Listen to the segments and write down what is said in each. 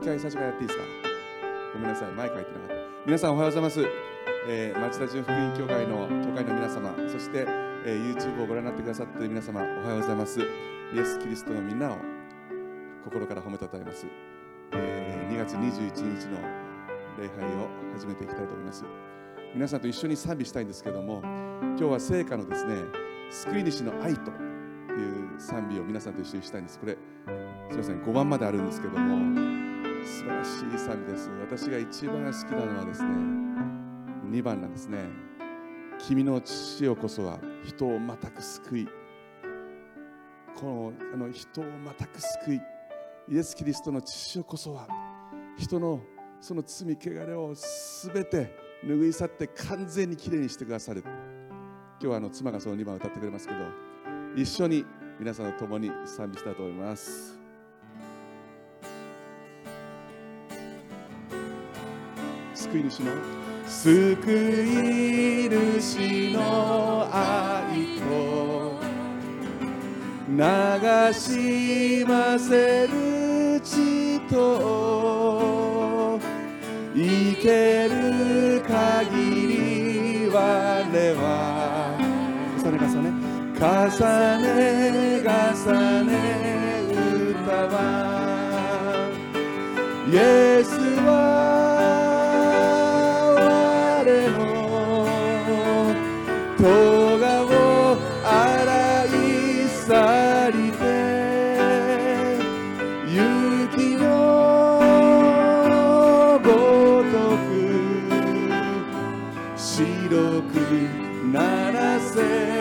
一回最初からやっていいですか？ごめんなさい前書いてなかった。皆さんおはようございます、えー、町田純福音教会の教会の皆様そして、えー、YouTube をご覧になってくださっている皆様おはようございます。イエス・キリストのみんなを心から褒めたたえます、えー、2月21日の礼拝を始めていきたいと思います。皆さんと一緒に賛美したいんですけども今日は聖歌のですね救い主の愛という賛美を皆さんと一緒にしたいんです。これすみません5番まであるんですけども素晴らしい賛美です。私が一番好きなのはですね2番なんですね。君の父よこそは人をまたく救い。このあの人をまたく救い。イエス・キリストの父よこそは人のその罪汚れをすべて拭い去って完全にきれいにしてくださる。今日はあの妻がその2番を歌ってくれますけど一緒に皆さんと共に賛美したいと思います。救い主の。救い主の愛と。流しませる血と。生ける限り我は。重ね重ね。重ね重ね歌はイエスはがを洗い去りて雪のごとく白くならせ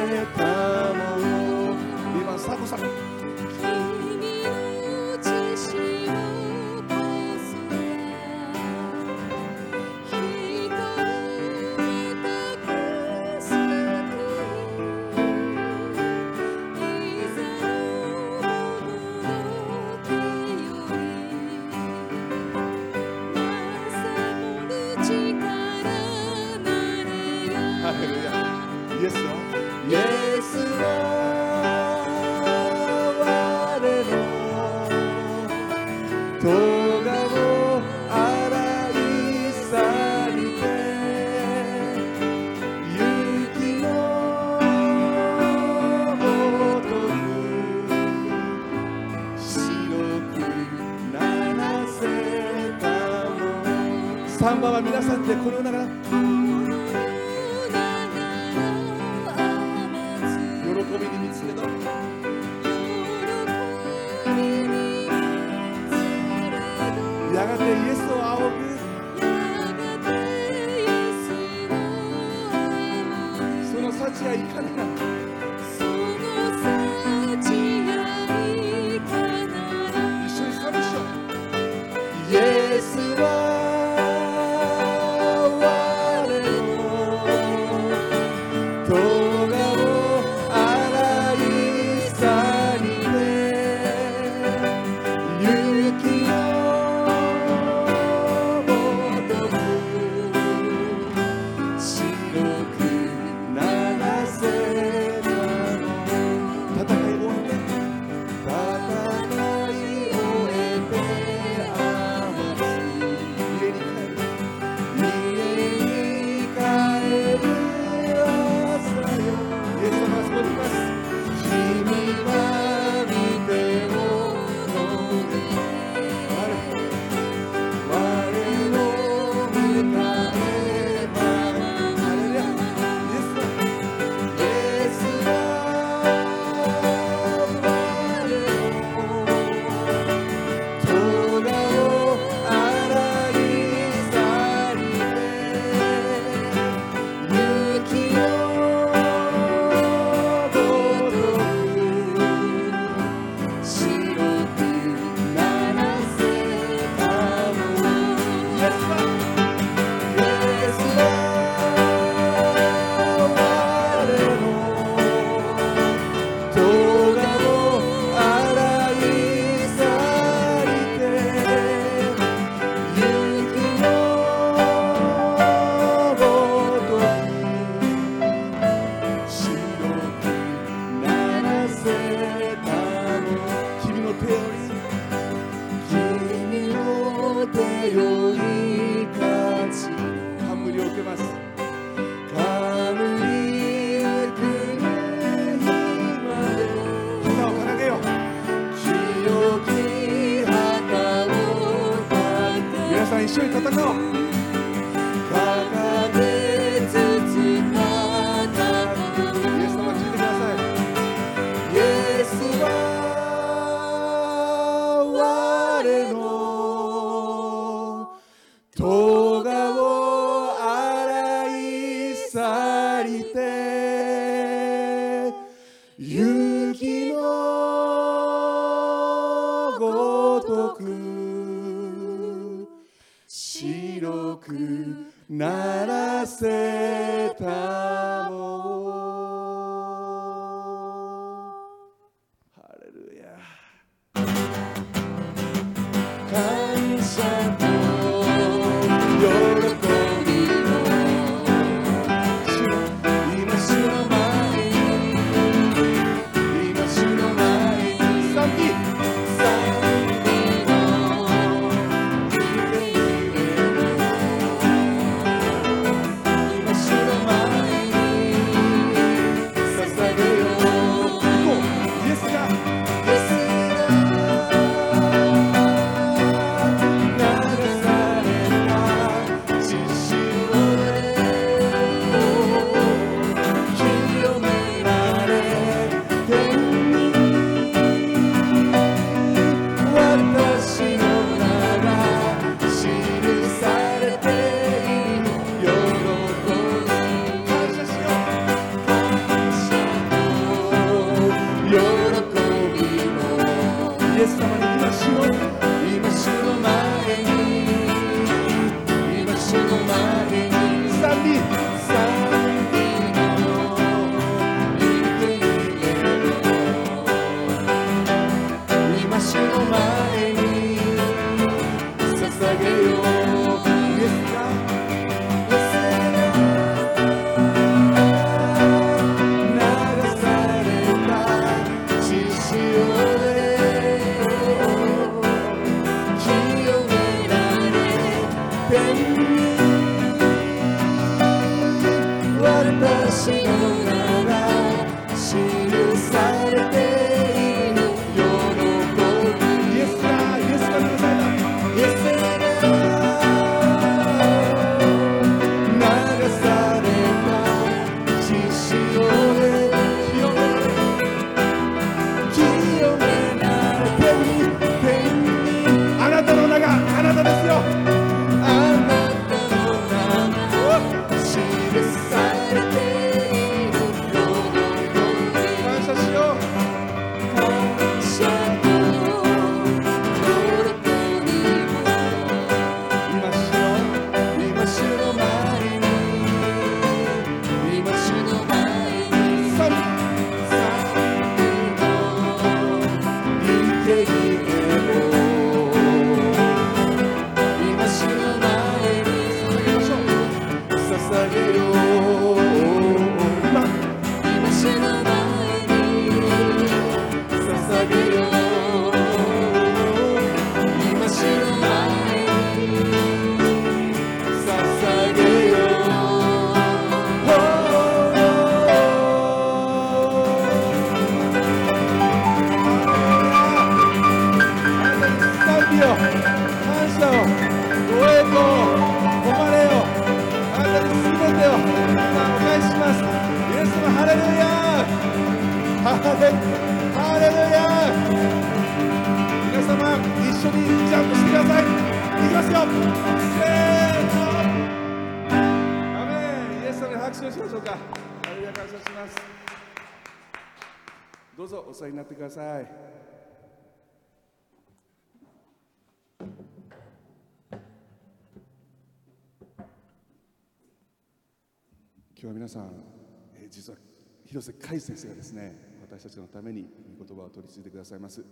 広瀬海先生がですね私たちのために御言葉を取り継いでくださいます、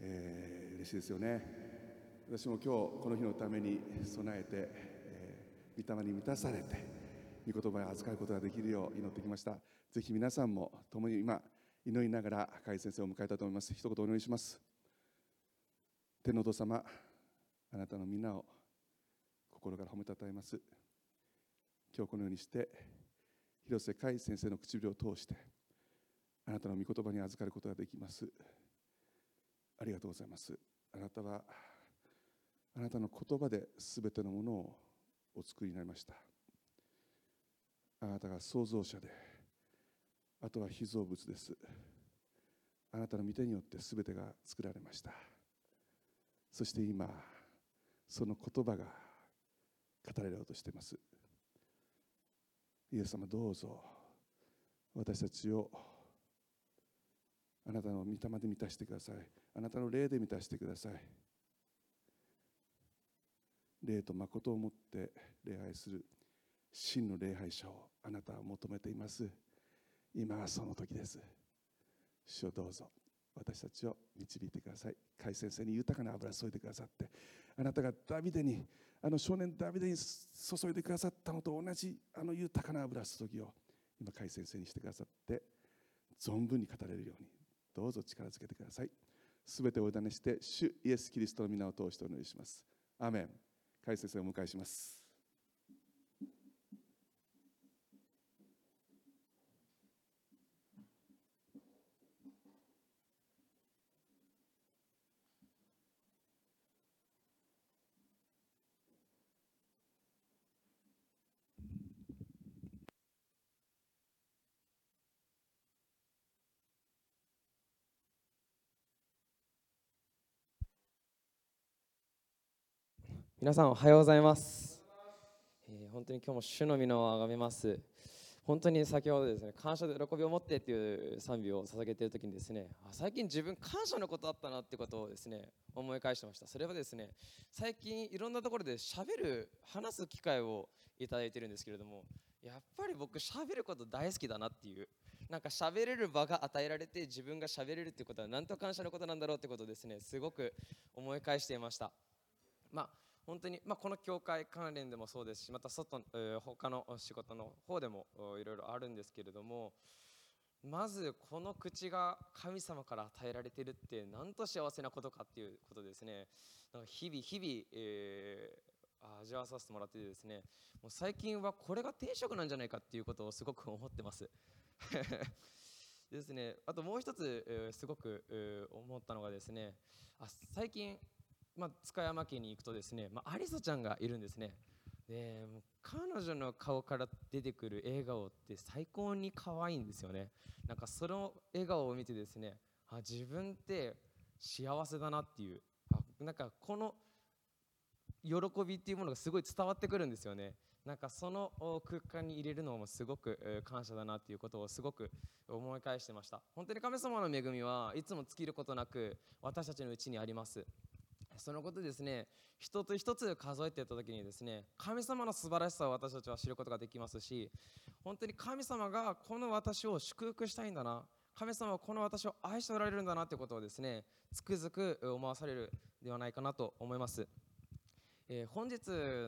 えー、嬉しいですよね。私も今日この日のために備えて、えー、御霊に満たされて御言葉を扱うことができるよう祈ってきました。ぜひ皆さんも共に今祈りながら海先生を迎えたと思います。一言お願いします。天のお父様あなたのみんなを心から褒めたたえます。今日このようにして広瀬海先生の唇を通してあなたの御言葉に預かることができます。ありがとうございます。あなたはあなたの言葉で全てのものをお作りになりました。あなたが創造者であとは被造物です。あなたの御手によって全てが作られました。そして今その言葉が語られようとしています。イエス様どうぞ。私たちをあなたの御霊で満たしてください。あなたの霊で満たしてください。霊と誠をもって礼拝する真の礼拝者をあなたは求めています。今はその時です。主をどうぞ。私たちを導いてください。甲斐先生に豊かな油を注いでくださってあなたがダビデにあの少年ダビデに注いでくださったのと同じあの豊かな油注ぎを今甲斐先生にしてくださって存分に語れるようにどうぞ力づけてください。すべてお委ねして主イエス・キリストの皆を通してお祈りします。アメン。甲斐先生をお迎えします。皆さんおはようございます、えー本当に今日も主の皆をあがめます。本当に先ほどですね感謝で喜びを持ってっていう賛美を捧げている時にですね最近自分感謝のことあったなってことをですね思い返してました。それはですね最近いろんなところで喋る話す機会をいただいてるんですけれどもやっぱり僕喋ること大好きだなっていうなんか喋れる場が与えられて自分が喋れるっていうことはなんと感謝のことなんだろうってことをですねすごく思い返していました。まあ本当に、まあ、この教会関連でもそうですしまた外、えー他の仕事の方でもいろいろあるんですけれどもまずこの口が神様から与えられてるってなんと幸せなことかっていうことですね。なんか日々日々、えー味わわさせてもらっててですねもう最近はこれが定食なんじゃないかっていうことをすごく思ってます。ですね。あともう一つ、えーすごく、えー思ったのがですねあ最近まあ、塚山家に行くとですね、まあ、アリサちゃんがいるんですね。で彼女の顔から出てくる笑顔って最高に可愛いんですよね。なんかその笑顔を見てですねあ自分って幸せだなっていうあなんかこの喜びっていうものがすごい伝わってくるんですよね。なんかその空間に入れるのもすごく感謝だなっていうことをすごく思い返してました。本当に神様の恵みはいつも尽きることなく私たちのうちにあります。そのことですね一つ一つ数えていった時にですね神様の素晴らしさを私たちは知ることができますし本当に神様がこの私を祝福したいんだな神様はこの私を愛しておられるんだなということをですねつくづく思わされるではないかなと思います、えー本日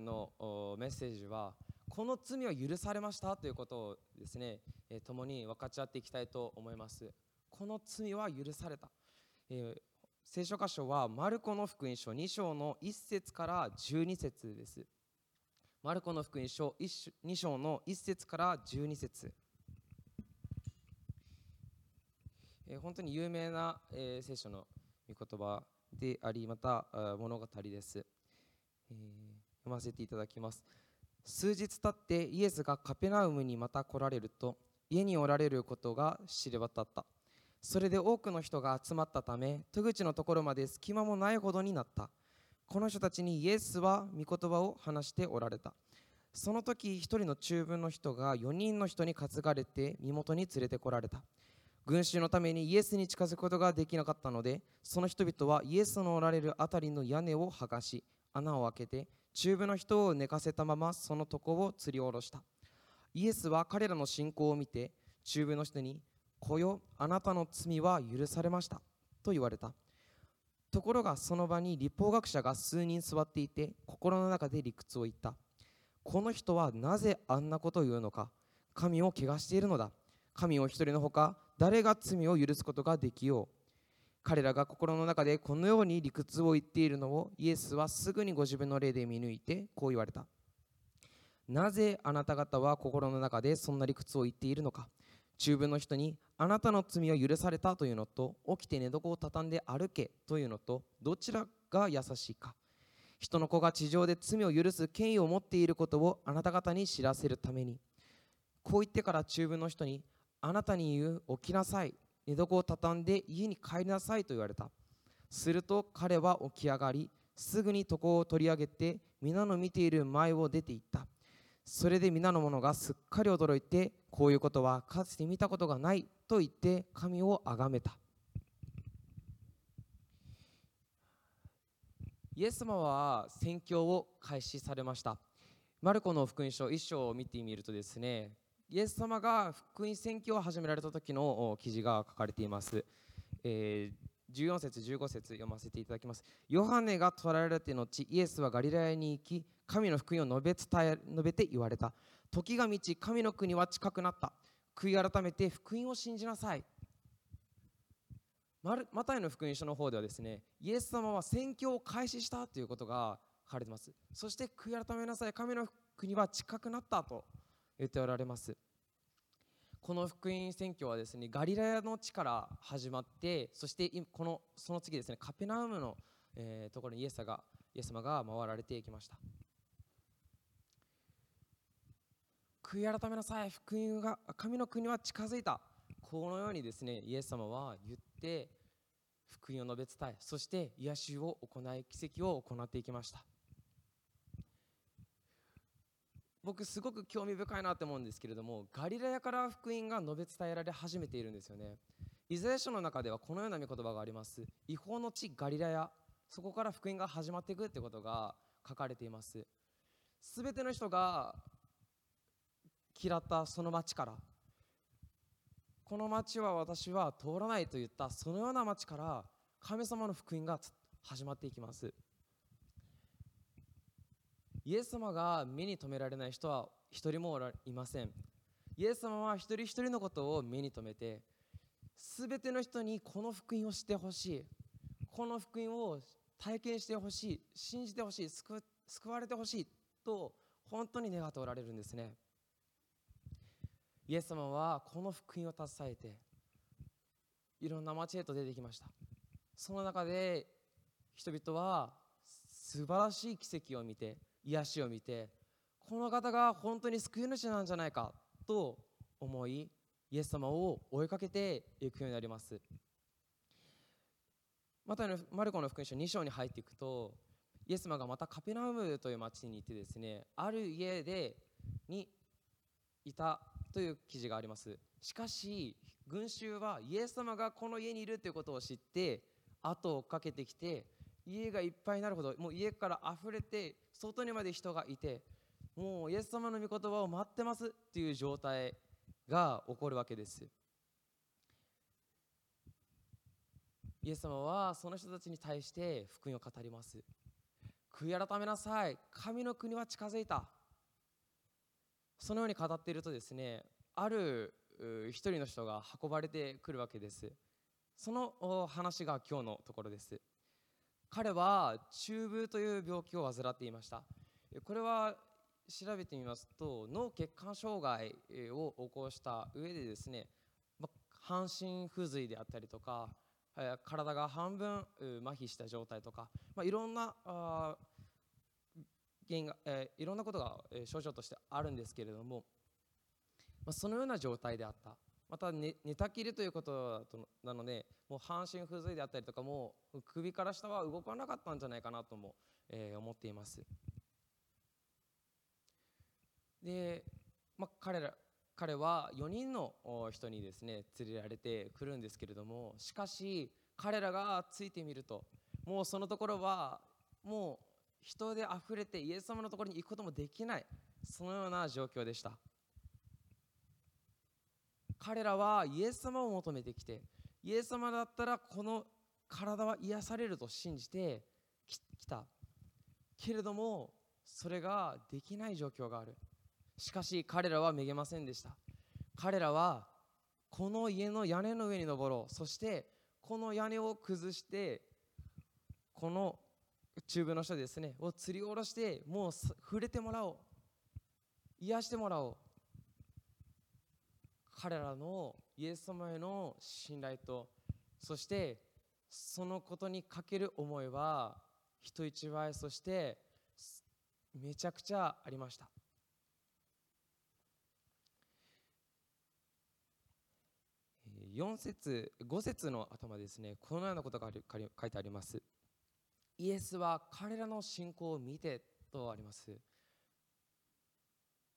のメッセージはこの罪は許されましたということをですね、えー共に分かち合っていきたいと思います。この罪は許された、えー聖書箇所はマルコの福音書2章の1節から12節です。マルコの福音書2章の1節から12節えー本当に有名な、えー聖書の御言葉であり、また物語です、えー読ませていただきます。数日経ってイエスがカペナウムにまた来られると、家におられることが知れ渡った。それで多くの人が集まったため戸口のところまで隙間もないほどになった。この人たちにイエスは御言葉を話しておられた。その時一人の中分の人が4人の人に担がれて身元に連れてこられた。群衆のためにイエスに近づくことができなかったのでその人々はイエスのおられるあたりの屋根を剥がし穴を開けて中部の人を寝かせたままその床を吊り下ろした。イエスは彼らの信仰を見て中部の人に子よあなたの罪は許されました。と言われた。ところがその場に立法学者が数人座っていて心の中で理屈を言った。この人はなぜあんなことを言うのか。神を汚しているのだ。神を一人のほか誰が罪を許すことができよう。彼らが心の中でこのように理屈を言っているのをイエスはすぐにご自分の霊で見抜いてこう言われた。なぜあなた方は心の中でそんな理屈を言っているのか。中分の人にあなたの罪を許されたというのと起きて寝床を畳んで歩けというのとどちらが優しいか。人の子が地上で罪を許す権威を持っていることをあなた方に知らせるために。こう言ってから中文の人にあなたに言う起きなさい。寝床を畳んで家に帰りなさいと言われた。すると彼は起き上がりすぐに床を取り上げて皆の見ている前を出て行った。それで皆の者がすっかり驚いてこういうことはかつて見たことがないと言って神を崇めた。イエス様は宣教を開始されました。マルコの福音書1章を見てみるとですねイエス様が福音宣教を始められた時の記事が書かれています、えー14節15節読ませていただきます。ヨハネが捕らえられて後イエスはガリラヤに行き神の福音を述べ伝え述べて言われた。時が満ち神の国は近くなった。悔い改めて福音を信じなさい。マルマタイの福音書の方ではですねイエス様は宣教を開始したということが書かれています。そして悔い改めなさい。神の国は近くなったと言っておられます。この福音宣教はですねガリラヤの地から始まってそしてこのその次ですねカペナウムの、えーところにイエスがイエス様が回られていきました。悔い改めなさい。福音が神の国は近づいた。このようにですねイエス様は言って福音を述べ伝えそして癒しを行い奇跡を行っていきました。僕すごく興味深いなって思うんですけれどもガリラヤから福音が述べ伝えられ始めているんですよね。イザヤ書の中ではこのような御言葉があります。違法の地ガリラヤ。そこから福音が始まっていくってことが書かれています。すべての人が嫌ったその町から。この町は私は通らないと言ったそのような町から神様の福音が始まっていきます。イエス様が目に留められない人は一人もいません。イエス様は一人一人のことを目に留めてすべての人にこの福音を知ってほしい。この福音を体験してほしい。信じてほしい。救われてほしいと本当に願っておられるんですね。イエス様はこの福音を携えていろんな町へと出てきました。その中で人々は素晴らしい奇跡を見て癒しを見てこの方が本当に救い主なんじゃないかと思いイエス様を追いかけていくようになります。またマルコの福音書2章に入っていくとイエス様がまたカペナウムという町に行ってですねある家でにいたという記事があります。しかし群衆はイエス様がこの家にいるということを知って後をかけてきて家がいっぱいになるほどもう家から溢れて外にまで人がいてもうイエス様の御言葉を待ってますっていう状態が起こるわけです。イエス様はその人たちに対して福音を語ります。悔い改めなさい。神の国は近づいた。そのように語っているとですねある一人の人が運ばれてくるわけです。その話が今日のところです。彼は中風という病気を患っていました。これは調べてみますと脳血管障害を起こした上でですね半身不随であったりとか体が半分麻痺した状態とか、まあ、いろんな原因が、えーいろんなことが、え症状としてあるんですけれども、まあ、そのような状態であった。また寝寝たきりということなのでもう半身不随であったりとかもう首から下は動かなかったんじゃないかなとも、えー思っています。で、まあ、彼ら彼は4人の人にですね連れられてくるんですけれどもしかし彼らがついてみるともうそのところはもう人であふれてイエス様のところに行くこともできない。そのような状況でした。彼らはイエス様を求めてきてイエス様だったらこの体は癒されると信じてき来た。けれどもそれができない状況がある。しかし彼らはめげませんでした。彼らはこの家の屋根の上に登ろう。そしてこの屋根を崩してこの中部の人ですねを吊り下ろしてもう触れてもらおう。癒してもらおう。彼らのイエス様への信頼とそしてそのことにかける思いは人一倍そしてめちゃくちゃありました。4節5節の頭ですね。このようなことが書いてあります。イエスは彼らの信仰を見てとあります。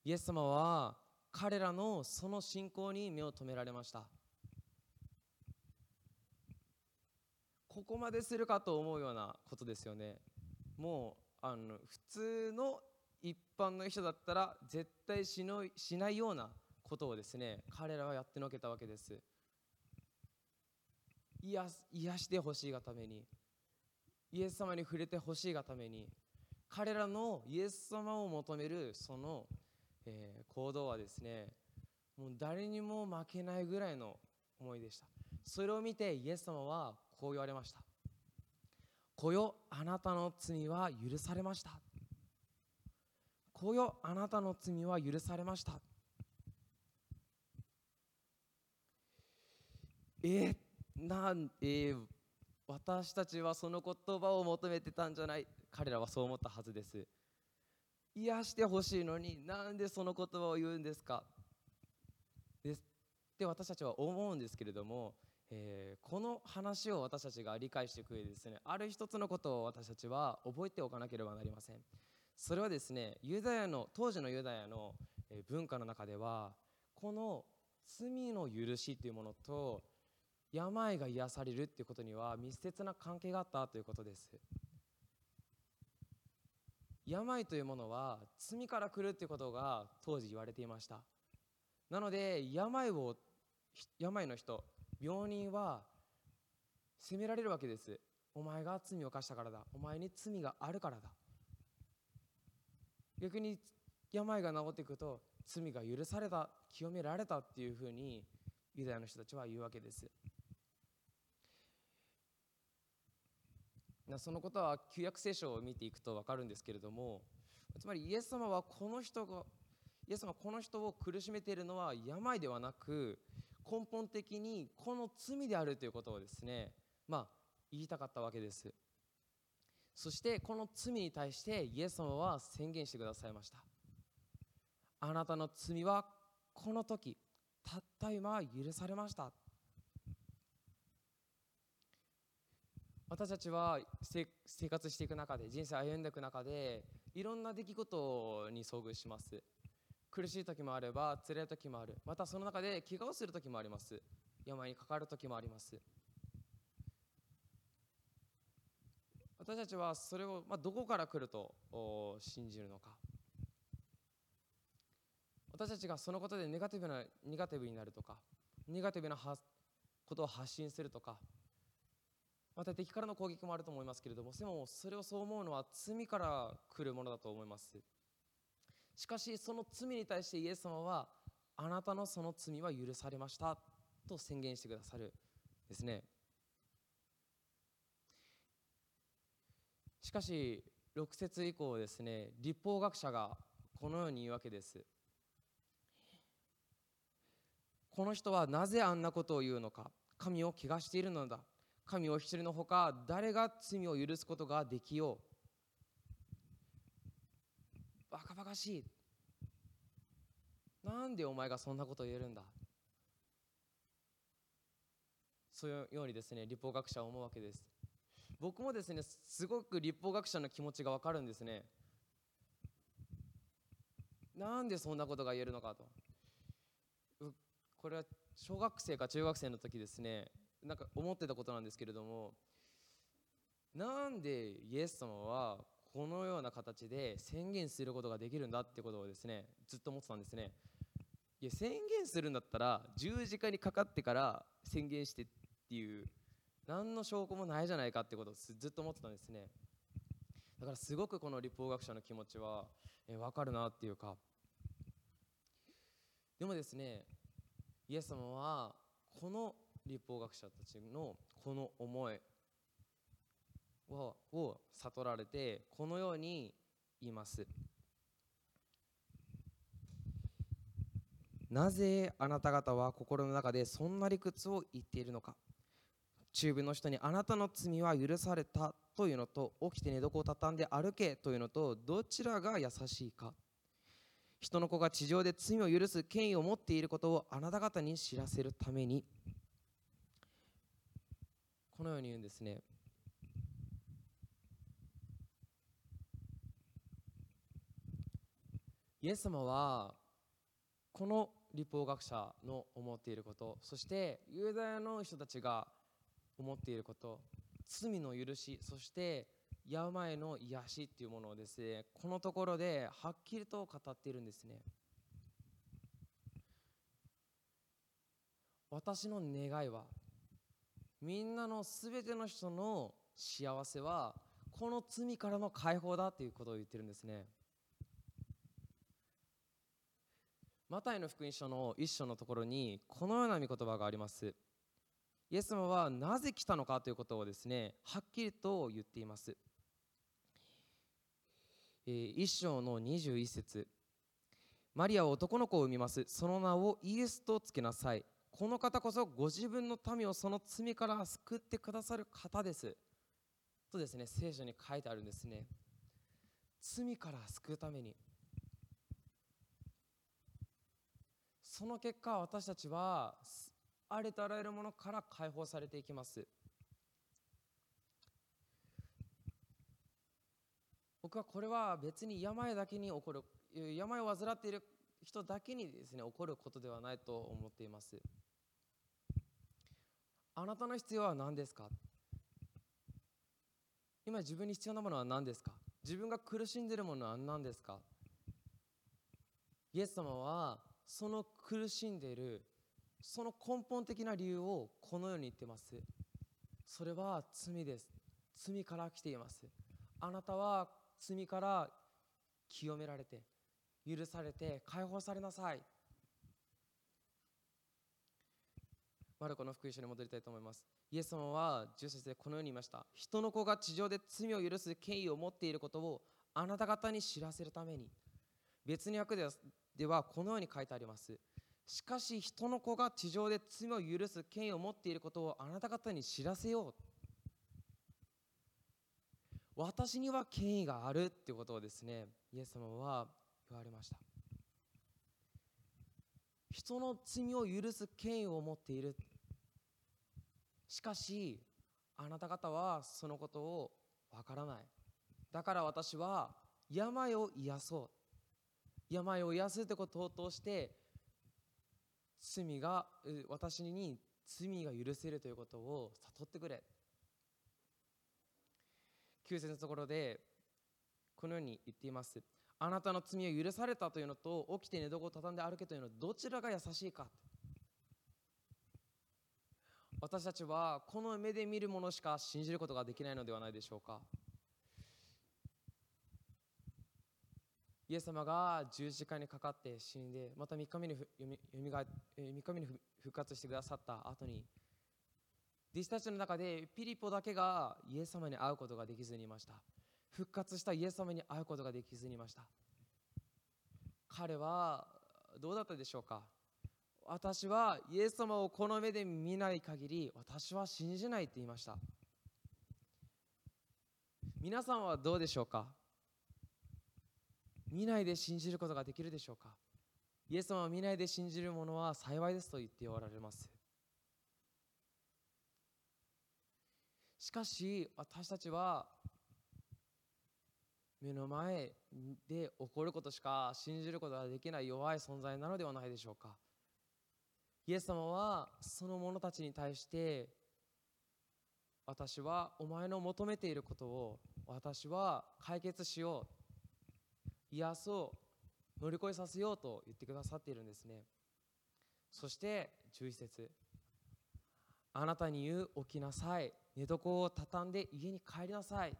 イエス様は彼らのその信仰に目を留められました。ここまでするかと思うようなことですよね。もうあの普通の一般の人だったら絶対しのしないようなことをですね彼らはやってのけたわけです。癒癒してほしいがために。イエス様に触れてほしいがために彼らのイエス様を求めるその、えー行動はですねもう誰にも負けないぐらいの思いでした。それを見てイエス様はこう言われました「子よあなたの罪は許されました」「子よあなたの罪は許されました」えーなんえー私たちはその言葉を求めてたんじゃない。彼らはそう思ったはずです。癒してほしいのになんでその言葉を言うんですか？です。って私たちは思うんですけれども、えーこの話を私たちが理解してく上でですねある一つのことを私たちは覚えておかなければなりません。それはですねユダヤの当時のユダヤの文化の中ではこの罪の許しというものと病が癒されるっていうことには密接な関係があったということです。病というものは罪から来るっていうことが当時言われていました。なので病を病の人病人は責められるわけです。お前が罪を犯したからだ。お前に罪があるからだ。逆に病が治っていくと罪が許された清められたっていうふうにユダヤの人たちは言うわけです。そのことは旧約聖書を見ていくと分かるんですけれどもつまりイエス様はこの人がイエス様はこの人を苦しめているのは病ではなく根本的にこの罪であるということをですねまあ言いたかったわけです。そしてこの罪に対してイエス様は宣言してくださいました。あなたの罪はこの時たった今許されました。私たちは生活していく中で人生歩んでいく中でいろんな出来事に遭遇します。苦しい時もあれば辛い時もある。またその中で怪我をする時もあります。病にかかる時もあります。私たちはそれを、まあ、どこから来ると信じるのか。私たちがそのことでネガティブなネガティブになるとかネガティブなことを発信するとかまた敵からの攻撃もあると思いますけれどもでもそれをそう思うのは罪から来るものだと思います。しかしその罪に対してイエス様はあなたのその罪は許されましたと宣言してくださるですね。しかし6節以降ですね立法学者がこのように言うわけです。この人はなぜあんなことを言うのか。神を汚しているのだ。神お一人のほか誰が罪を許すことができよう。バカバカしい。なんでお前がそんなことを言えるんだ。そういうようにですね立法学者は思うわけです。僕もですねすごく立法学者の気持ちがわかるんですね。なんでそんなことが言えるのかと。これは小学生か中学生の時ですね。なんか思ってたことなんですけれども。なんでイエス様はこのような形で宣言することができるんだってことをですねずっと思ってたんですね。いや宣言するんだったら十字架にかかってから宣言してっていう何の証拠もないじゃないかってことをずっと思ってたんですね。だからすごくこの立法学者の気持ちは、えー分かるなっていうか。でもですねイエス様はこの立法学者たちのこの思いをを悟られてこのように言います。なぜあなた方は心の中でそんな理屈を言っているのか。中部の人にあなたの罪は許されたというのと起きて寝床を畳んで歩けというのとどちらが優しいか。人の子が地上で罪を許す権威を持っていることをあなた方に知らせるためにこのように言うんですね。イエス様はこの立法学者の思っていることそしてユダヤの人たちが思っていること罪の許しそして病の癒しっていうものをですねこのところではっきりと語っているんですね。私の願いはみんなのすべての人の幸せはこの罪からの解放だということを言ってるんですね。マタイの福音書の一章のところにこのような御言葉があります。イエス様はなぜ来たのかということをですねはっきりと言っています。えー一章の21節。マリアは男の子を産みます。その名をイエスとつけなさい。この方こそご自分の民をその罪から救ってくださる方です。とですね聖書に書いてあるんですね。罪から救うために。その結果私たちはありとあらゆるものから解放されていきます。僕はこれは別に病だけに起こる病を患っている人だけにですね起こることではないと思っています。あなたの必要は何ですか？今自分に必要なものは何ですか？自分が苦しんでいるものは何ですか？イエス様はその苦しんでいるその根本的な理由をこのように言ってます。それは罪です。罪から来ています。あなたは罪から清められて許されて解放されなさい。マルコの福音書に戻りたいと思います。イエス様は10節でこのように言いました。人の子が地上で罪を許す権威を持っていることをあなた方に知らせるために。別に訳ではこのように書いてあります。しかし人の子が地上で罪を許す権威を持っていることをあなた方に知らせよう。私には権威があるっていうことをですねイエス様は言われました。人の罪を許す権威を持っている。しかしあなた方はそのことをわからない。だから私は病を癒そう。病を癒すってことを通して罪が私に罪が許せるということを悟ってくれ。9節のところでこのように言っています。あなたの罪を許されたというのと起きて寝床を畳んで歩けというのどちらが優しいか。私たちはこの目で見るものしか信じることができないのではないでしょうか。イエス様が十字架にかかって死んでまた3日目にふよみよみがえー三日目に復活してくださった後に弟子たちの中でピリポだけがイエス様に会うことができずにいました。復活したイエス様に会うことができずにいました。彼はどうだったでしょうか？私はイエス様をこの目で見ない限り私は信じないって言いました。皆さんはどうでしょうか？見ないで信じることができるでしょうか？イエス様は見ないで信じる者は幸いですと言っておられます。しかし私たちは目の前で起こることしか信じることができない弱い存在なのではないでしょうか。イエス様はその者たちに対して私はお前の求めていることを私は解決しよう癒そう乗り越えさせようと言ってくださっているんですね。そして11節あなたに言う起きなさい。寝床を畳んで家に帰りなさい。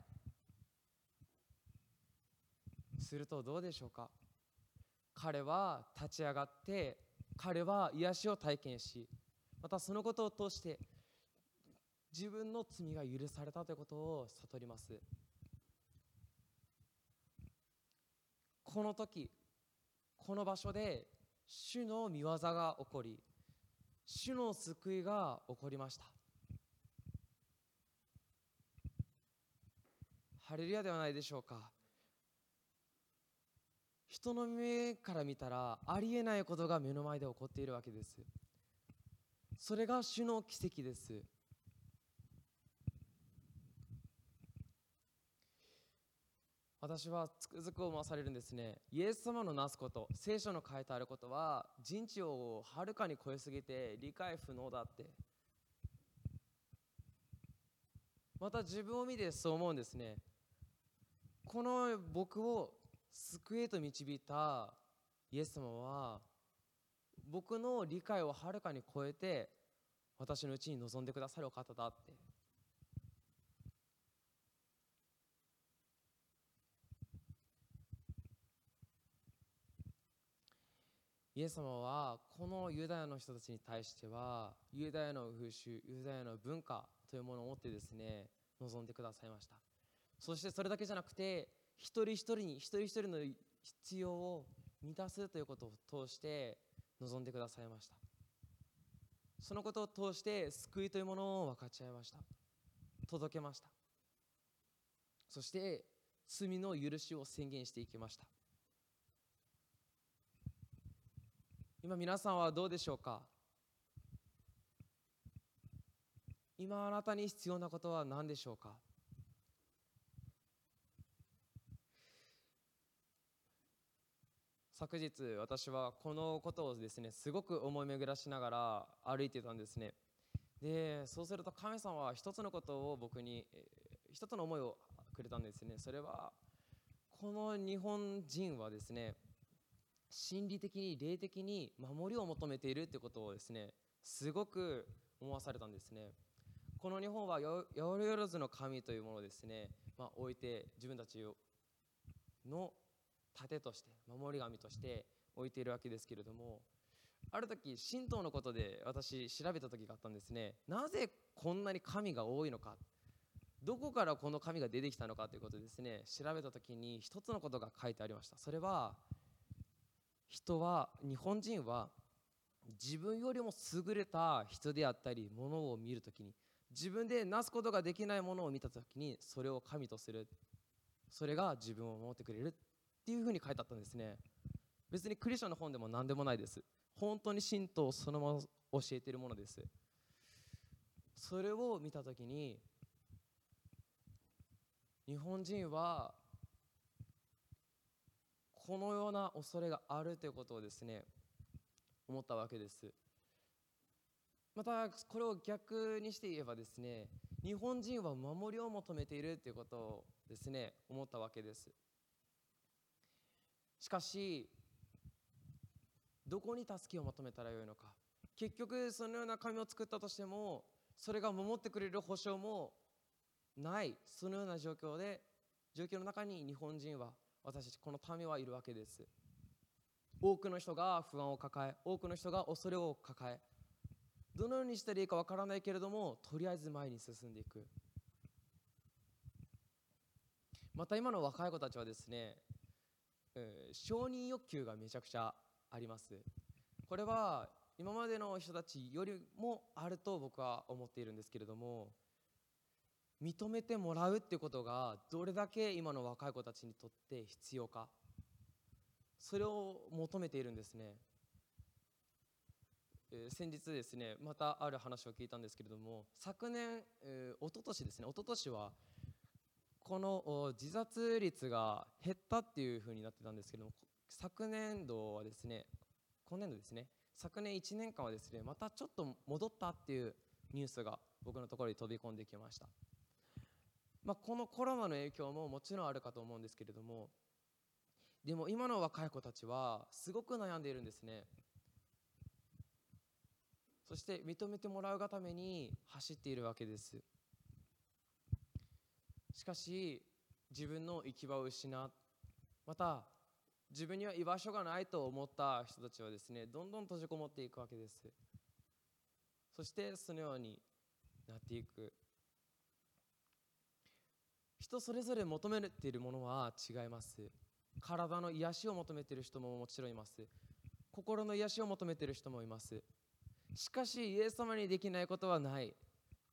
するとどうでしょうか？彼は立ち上がって彼は癒しを体験しまたそのことを通して自分の罪が許されたということを悟ります。この時この場所で主の見業が起こり主の救いが起こりました。ハレルヤではないでしょうか。人の目から見たらありえないことが目の前で起こっているわけです。それが主の奇跡です。私はつくづく思わされるんですね。イエス様のなすこと聖書の書いてあることは人知をはるかに超えすぎて理解不能だって。また自分を見てそう思うんですね。この僕を救えと導いたイエス様は僕の理解をはるかに超えて私のうちに望んでくださるお方だって。イエス様はこのユダヤの人たちに対してはユダヤの風習ユダヤの文化というものを持ってですね望んでくださいました。そしてそれだけじゃなくて一人一人に一人一人の必要を満たすということを通して望んでくださいました。そのことを通して救いというものを分かち合いました。届けました。そして罪の許しを宣言していきました。今皆さんはどうでしょうか？今あなたに必要なことは何でしょうか？昨日私はこのことをですねすごく思い巡らしながら歩いてたんですね。でそうすると神様は一つのことを僕に一つの思いをくれたんですね。それはこの日本人はですね心理的に霊的に守りを求めているってことをですねすごく思わされたんですね。この日本はよ八百万の神というものをですね、まあ、置いて自分たちの盾として守り神として置いているわけですけれどもある時神道のことで私調べた時があったんですね。なぜこんなに神が多いのかどこからこの神が出てきたのかということですね。調べた時に一つのことが書いてありました。それは人は日本人は自分よりも優れた人であったりものを見るときに自分でなすことができないものを見たときにそれを神とする。それが自分を守ってくれる。っていうふうに書いてあったんですね。別にクリスチャンの本でも何でもないです。本当に神道をそのまま教えているものです。それを見たときに日本人はこのような恐れがあるということをですね思ったわけです。またこれを逆にして言えばですね日本人は守りを求めているということをですね思ったわけです。しかしどこに助けを求めたらよいのか。結局そのような神を作ったとしてもそれが守ってくれる保証もないそのような状況で状況の中に日本人は私たちこの民はいるわけです。多くの人が不安を抱え多くの人が恐れを抱えどのようにしたらいいかわからないけれどもとりあえず前に進んでいく。また今の若い子たちはですね、承認欲求がめちゃくちゃあります。これは今までの人たちよりもあると僕は思っているんですけれども認めてもらうっていうことがどれだけ今の若い子たちにとって必要か。それを求めているんですね、えー先日ですねまたある話を聞いたんですけれども昨年、えー、一昨年ですね一昨年はこの自殺率が減ったっていうふうになってたんですけども昨年度はですね今年度ですね昨年1年間はですねまたちょっと戻ったっていうニュースが僕のところに飛び込んできました。まあ、このコロナの影響ももちろんあるかと思うんですけれどもでも今の若い子たちはすごく悩んでいるんですね。そして認めてもらうがために走っているわけです。しかし自分の行き場を失っまた自分には居場所がないと思った人たちはですねどんどん閉じこもっていくわけです。そしてそのようになっていく。人それぞれ求めているものは違います。体の癒しを求めている人ももちろんいます。心の癒しを求めている人もいます。しかしイエス様にできないことはない。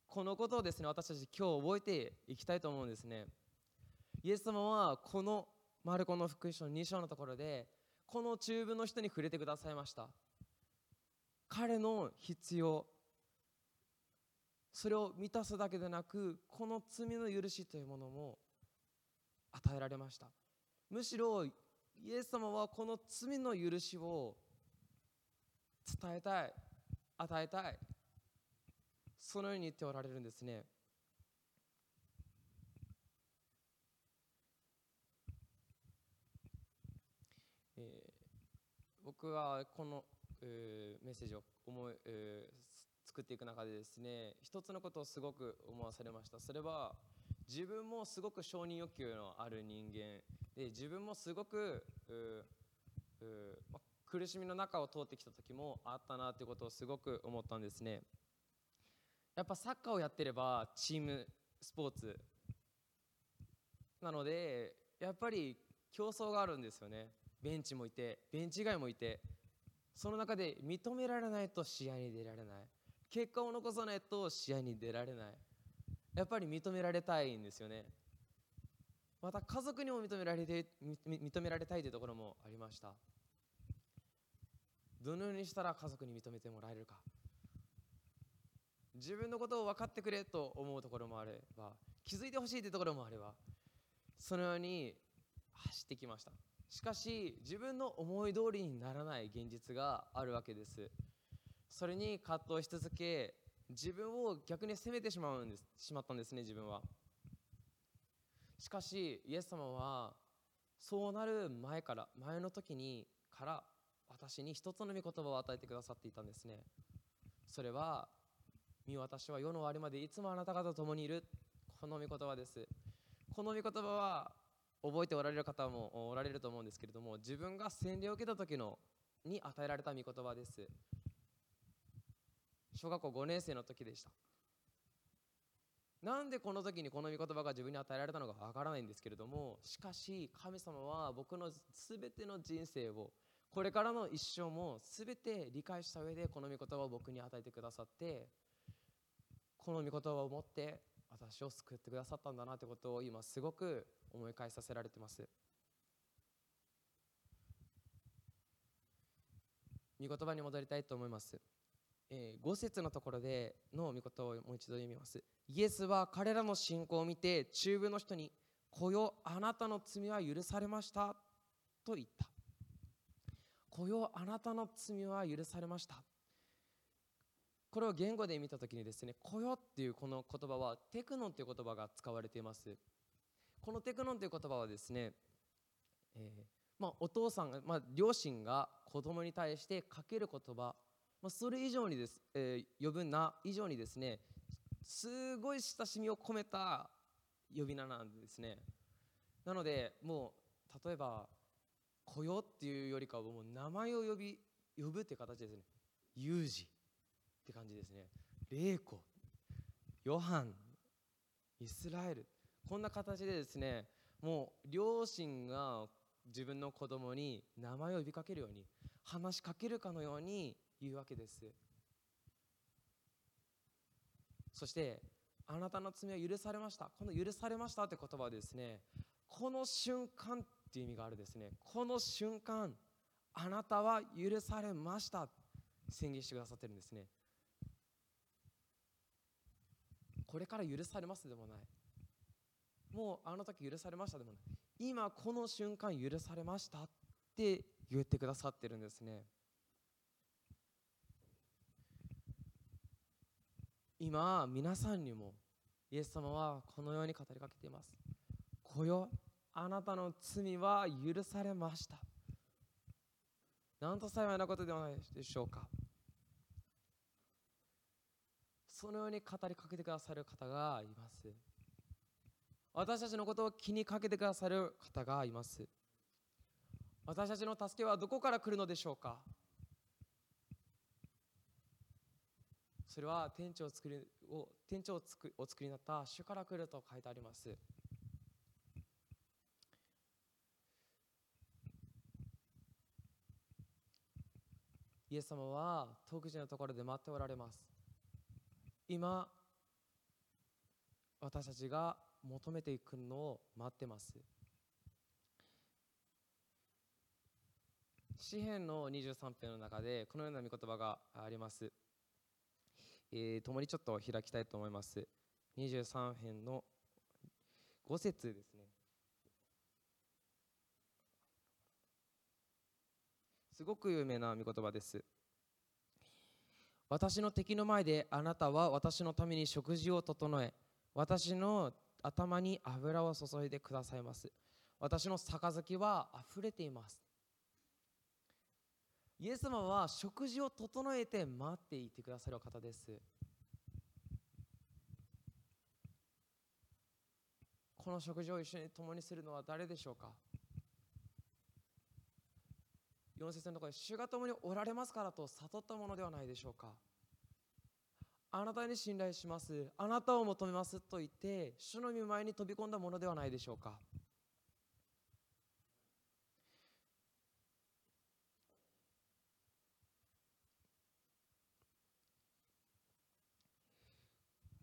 このことをですね私たち今日覚えていきたいと思うんですね。イエス様はこのマルコの福音書の2章のところでこの中部の人に触れてくださいました。彼の必要それを満たすだけでなくこの罪の許しというものも与えられました。むしろイエス様はこの罪の許しを伝えたい与えたいそのように言っておられるんですね。えー僕はこの、えーメッセージを思い、えー作っていく中でですね一つのことをすごく思わされました。それは自分もすごく承認欲求のある人間で自分もすごくううま苦しみの中を通ってきた時もあったなということをすごく思ったんですね。やっぱサッカーをやってればチームスポーツ。なのでやっぱり競争があるんですよね。ベンチもいてベンチ外もいて。その中で認められないと試合に出られない。結果を残さないと試合に出られない。やっぱり認められたいんですよね。また家族にも認められて認められたいというところもありました。どのようにしたら家族に認めてもらえるか。自分のことを分かってくれと思うところもあれば気づいてほしいというところもあればそのように走ってきました。しかし自分の思い通りにならない現実があるわけです。それに葛藤し続け自分を逆に責めてしまうんです。しまったんですね自分は。しかしイエス様はそうなる前から前の時にから私に一つの御言葉を与えてくださっていたんですね。それは見私は世の終わりまでいつもあなた方と共にいる。この御言葉です。この御言葉は覚えておられる方もおられると思うんですけれども自分が洗礼を受けた時のに与えられた御言葉です。小学校5年生の時でした。なんでこの時にこの御言葉が自分に与えられたのかわからないんですけれどもしかし神様は僕の全ての人生をこれからの一生も全て理解した上でこの御言葉を僕に与えてくださってこの御言葉を持って私を救ってくださったんだなということを今すごく思い返させられてます。御言葉に戻りたいと思います、えー、5節のところでの御言葉をもう一度読みます。イエスは彼らの信仰を見て中部の人に「こよあなたの罪は許されました」と言った「こよあなたの罪は許されました」これを言語で見たときにですね「こよ」っていうこの言葉はテクノンという言葉が使われています。このテクノンという言葉はですね、えーまあ、お父さんが、まあ、両親が子供に対してかける言葉、まあ、それ以上にです、えー呼ぶ名以上にですねすごい親しみを込めた呼び名なんですね。なのでもう例えば「子よ」っていうよりかはもう名前を呼び呼ぶっていう形ですね「ユージ」って感じですね「レイコ」「ヨハン」「イスラエル」こんな形でですねもう両親が自分の子供に名前を呼びかけるように話しかけるかのように言うわけです。そしてあなたの罪は許されました。この許されましたって言葉はですねこの瞬間っていう意味があるですね。この瞬間あなたは許されました。宣言してくださってるんですね。これから許されますでもない。もうあの時許されましたでもない。今この瞬間許されましたって言ってくださってるんですね。今皆さんにもイエス様はこのように語りかけています「こよあなたの罪は許されました」なんと幸いなことではないでしょうか。そのように語りかけてくださる方がいます。私たちのことを気にかけてくださる方がいます。私たちの助けはどこから来るのでしょうか？それは天地を作りを天地をつくお作りになった主から来ると書いてあります。イエス様は遠く地のところで待っておられます。今私たちが求めていくのを待ってます。詩篇の23編の中でこのような御言葉があります、えー、共にちょっと開きたいと思います。23編の5節ですね。すごく有名な御言葉です。私の敵の前であなたは私のために食事を整え私の頭に油を注いでくださいます。私の杯は溢れています。イエス様は食事を整えて待っていてくださる方です。この食事を一緒に共にするのは誰でしょうか？4節のところで主が共におられますからと悟ったものではないでしょうか。あなたに信頼します。あなたを求めますと言って主の御前に飛び込んだものではないでしょうか。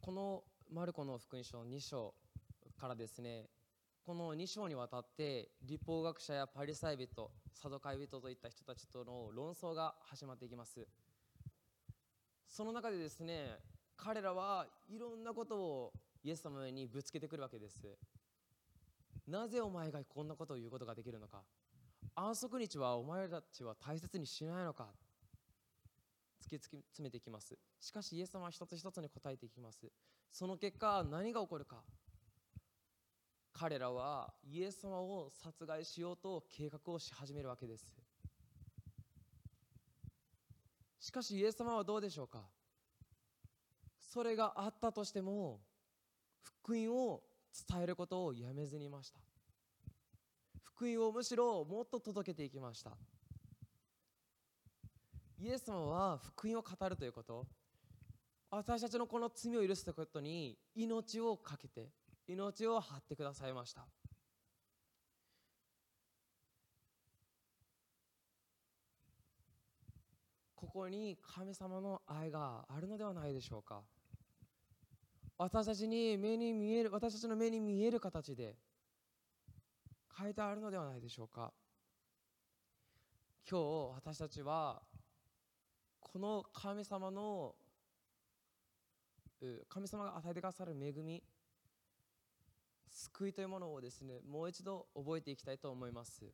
このマルコの福音書2章からですねこの2章にわたって立法学者やパリサイ人サドカイ人といった人たちとの論争が始まっていきます。その中でですね彼らはいろんなことをイエス様にぶつけてくるわけです。なぜお前がこんなことを言うことができるのか。安息日はお前たちは大切にしないのか。突き詰めていきます。しかしイエス様は一つ一つに答えていきます。その結果何が起こるか。彼らはイエス様を殺害しようと計画をし始めるわけです。しかしイエス様はどうでしょうか？それがあったとしても福音を伝えることをやめずにいました。福音をむしろもっと届けていきました。イエス様は福音を語るということ。私たちのこの罪を許すということに命を懸けて命を張ってくださいました。ここに神様の愛があるのではないでしょうか。私たちに目に見える私たちの目に見える形で書いてあるのではないでしょうか。今日私たちはこの神様の神様が与えてくださる恵み救いというものをですねもう一度覚えていきたいと思います。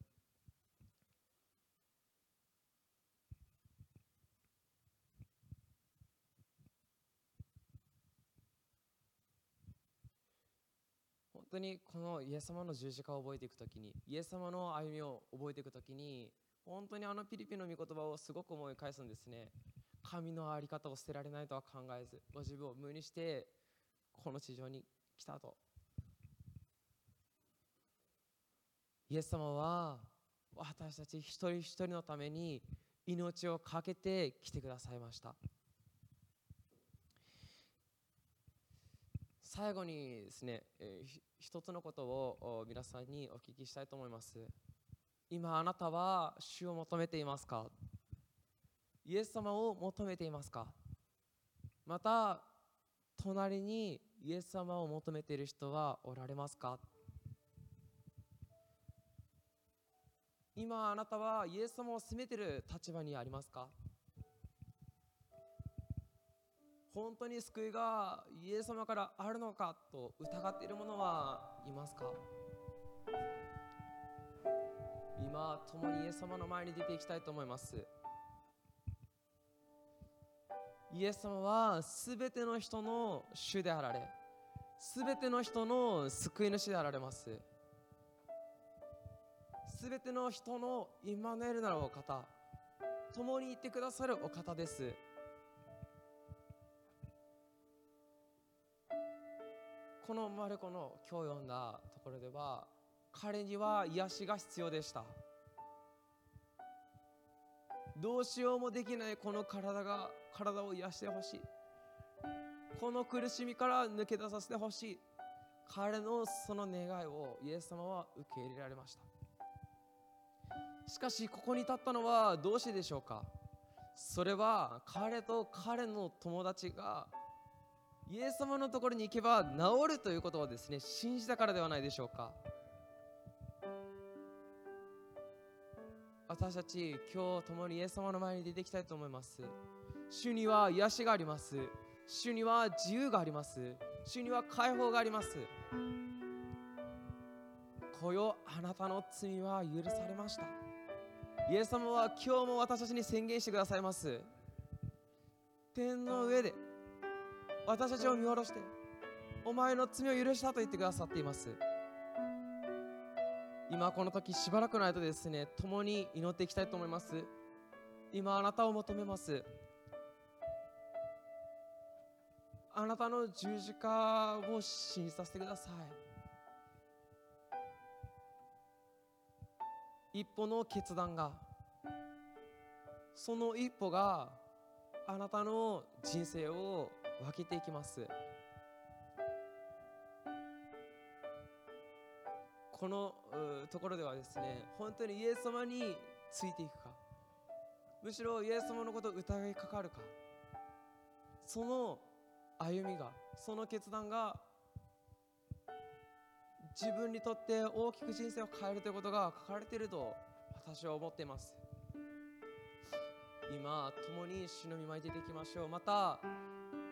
本当にこのイエス様の十字架を覚えていくときにイエス様の歩みを覚えていくときに本当にあのピリピの御言葉をすごく思い返すんですね。神の在り方を捨てられないとは考えずご自分を無にしてこの地上に来たと。イエス様は私たち一人一人のために命を懸けて来てくださいました。最後にですね、えー、一つのことを皆さんにお聞きしたいと思います。今あなたは主を求めていますか？イエス様を求めていますか？また隣にイエス様を求めている人はおられますか？今あなたはイエス様を責めてる立場にありますか？本当に救いがイエス様からあるのかと疑っている者はいますか？今共にイエス様の前に出ていきたいと思います。イエス様はすべての人の主であられすべての人の救い主であられます。すべての人のイマヌエルなるお方共にいてくださるお方です。このマルコの今日読んだところでは彼には癒しが必要でした。どうしようもできないこの体が体を癒してほしい。この苦しみから抜け出させてほしい。彼のその願いをイエス様は受け入れられました。しかしここに立ったのはどうしてでしょうか？それは彼と彼の友達がイエス様のところに行けば治るということをですね信じたからではないでしょうか？私たち今日共にイエス様の前に出ていきたいと思います。主には癒しがあります。主には自由があります。主には解放があります。こよあなたの罪は許されました。イエス様は今日も私たちに宣言してくださいます。天の上で私たちを見下ろしてお前の罪を許したと言ってくださっています。今この時しばらくの間ですね共に祈っていきたいと思います。今あなたを求めます。あなたの十字架を信じさせてください。一歩の決断がその一歩があなたの人生を分けていきます。このところではですね本当にイエス様についていくかむしろイエス様のことを疑いかかるかその歩みがその決断が自分にとって大きく人生を変えるということが書かれていると私は思っています。今共に主の見舞い出ていきましょう。また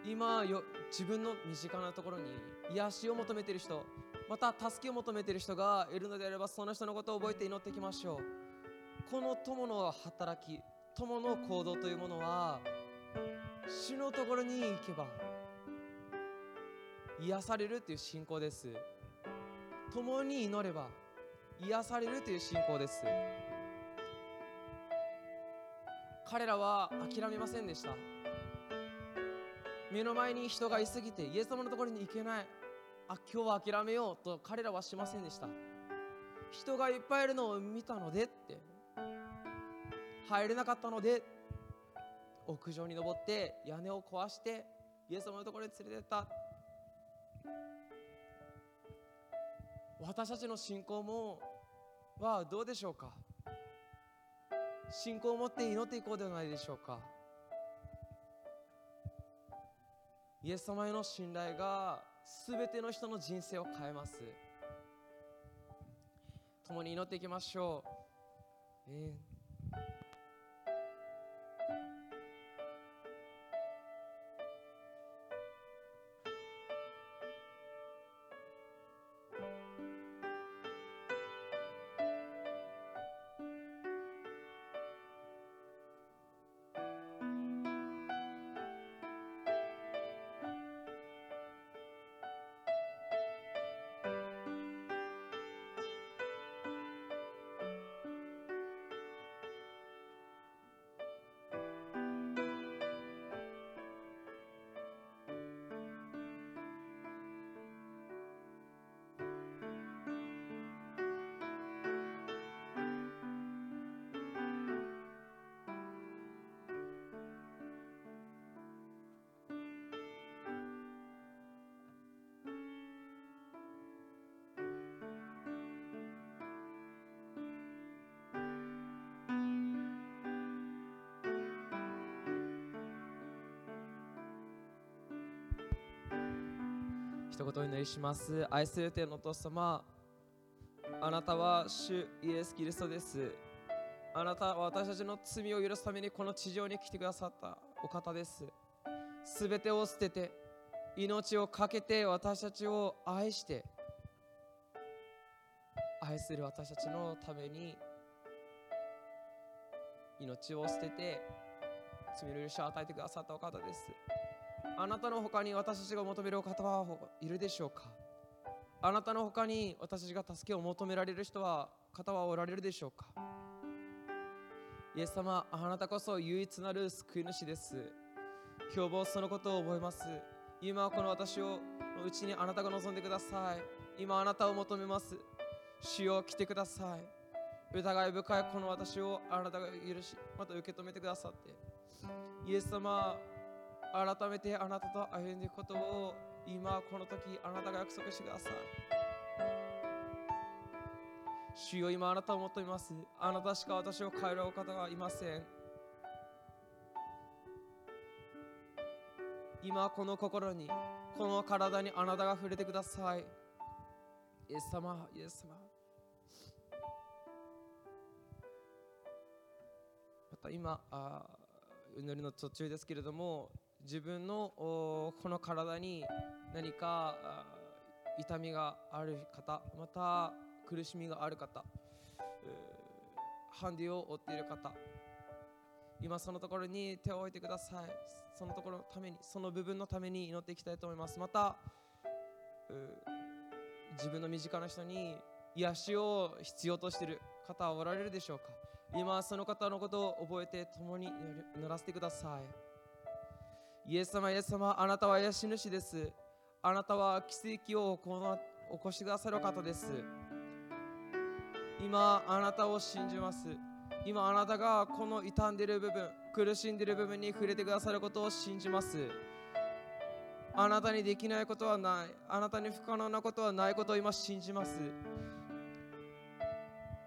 今よ自分の身近なところに癒しを求めている人また助けを求めている人がいるのであればその人のことを覚えて祈っていきましょう。この友の働き友の行動というものは主のところに行けば癒されるという信仰です。共に祈れば癒されるという信仰です。彼らは諦めませんでした。目の前に人がいすぎてイエス様のところに行けない。あ今日は諦めようと彼らはしませんでした。人がいっぱいいるのを見たのでって入れなかったので屋上に登って屋根を壊してイエス様のところに連れてった。私たちの信仰もはどうでしょうか？信仰を持って祈っていこうではないでしょうか？イエス様への信頼が全ての人の人生を変えます。共に祈っていきましょう、えー一言お祈りします。愛する天のお父様あなたは主イエス・キリストです。あなたは私たちの罪を許すためにこの地上に来てくださった。お方です。すべてを捨てて命を懸けて私たちを愛して愛する私たちのために命を捨てて罪の許しを与えてくださったお方です。あなたの他に私たちが求める方はいるでしょうか？あなたの他に私たちが助けを求められる人は方はおられるでしょうか？イエス様あなたこそ唯一なる救い主です。今日もそのことを覚えます。今この私をのうちにあなたが望んでください。今あなたを求めます。主よ来てください。疑い深いこの私をあなたが許しまた受け止めてくださって。イエス様改めてあなたと歩んでいくことを今この時あなたが約束してください。主よ今あなたを求めます。あなたしか私を変えるお方はいません。今この心にこの体にあなたが触れてください。イエス様イエス様。また今あ祈りの途中ですけれども自分のこの体に何か痛みがある方また苦しみがある方ハンディを負っている方今そのところに手を置いてください。そのところのためにその部分のために祈っていきたいと思います。また自分の身近な人に癒しを必要としている方はおられるでしょうか。今その方のことを覚えて共に祈らせてください。イエス様イエス様あなたは癒し主です。あなたは奇跡を起こしてくださる方です。今あなたを信じます。今あなたがこの傷んでいる部分苦しんでいる部分に触れてくださることを信じます。あなたにできないことはない。あなたに不可能なことはないことを今信じます。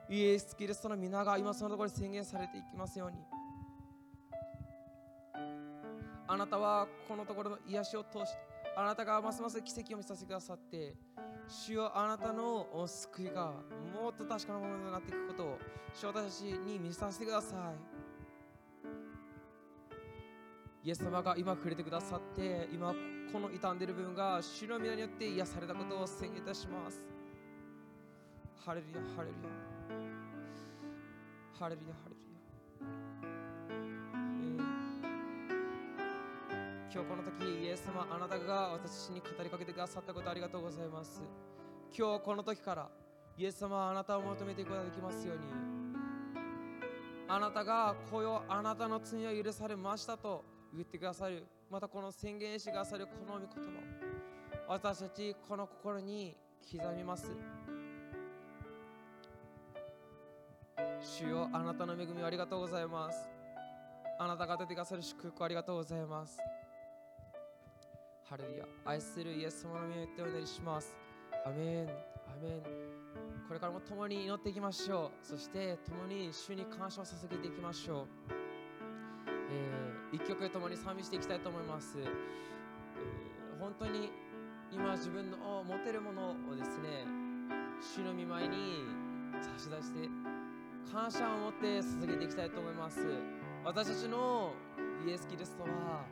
イエス・キリストの皆が今そのところに宣言されていきますように。あなたはこのところの癒しを通してあなたがますます奇跡を見させてくださって主よあなたの救いがもっと確かなものになっていくことを主私たちに見させてください。イエス様が今触れてくださって今この傷んでいる部分が主の皆によって癒されたことを宣言いたします。ハレルヤハレルヤ。ハレルヤハレルヤ。今日この時イエス様あなたが私に語りかけてくださったことありがとうございます。今日この時からイエス様あなたを求めていくことができますように。あなたがこよあなたの罪は許されましたと言ってくださる。またこの宣言してくださるこの御言葉私たちこの心に刻みます。主よあなたの恵みをありがとうございます。あなたが与えてくださる祝福ありがとうございます。ハレルヤ。愛するイエス様の身を言ってお祈りします。アメン。アメン。これからも共に祈っていきましょう。そして共に主に感謝を捧げていきましょう、えー一曲共に賛美していきたいと思います、えー本当に今自分の持てるものをですね主の御前に差し出して感謝を持って捧げていきたいと思います。私たちのイエス・キリストは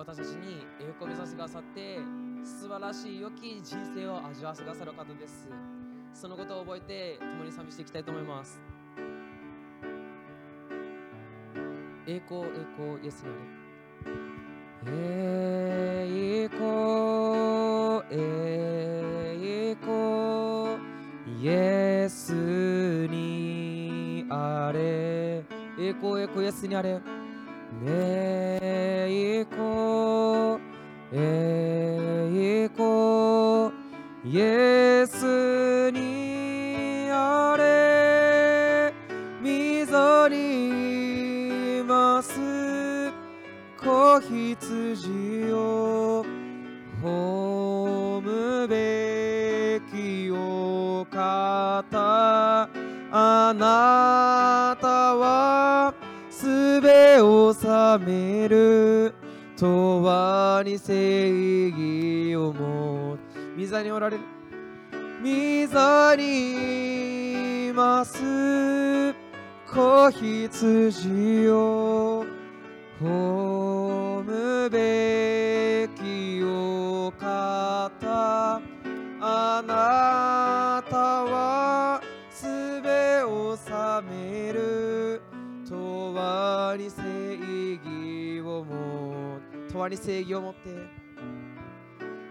私たちに栄光を目指してくださって素晴らしい良き人生を味わわせてくださる方です。そのことを覚えて共に賛美していきたいと思います。栄光栄光イエスにあれ栄光栄光イエスにあれ。栄光栄光イエスにあれ。栄られる。御にいます。子羊を褒むべきお方。あなたはすべを治める。永に正義をも永に正義をもって。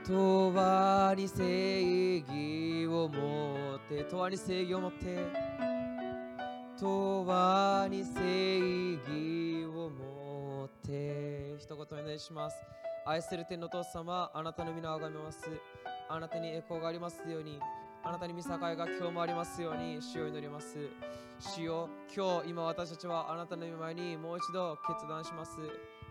永に正義をもって永に正義をもって永に正義をもって一言お願いします。愛する天のお父様あなたの皆をあがめます。あなたに栄光がありますように。あなたに見境が今日もありますように。主を祈ります。主よ今日今私たちはあなたの御前にもう一度決断します。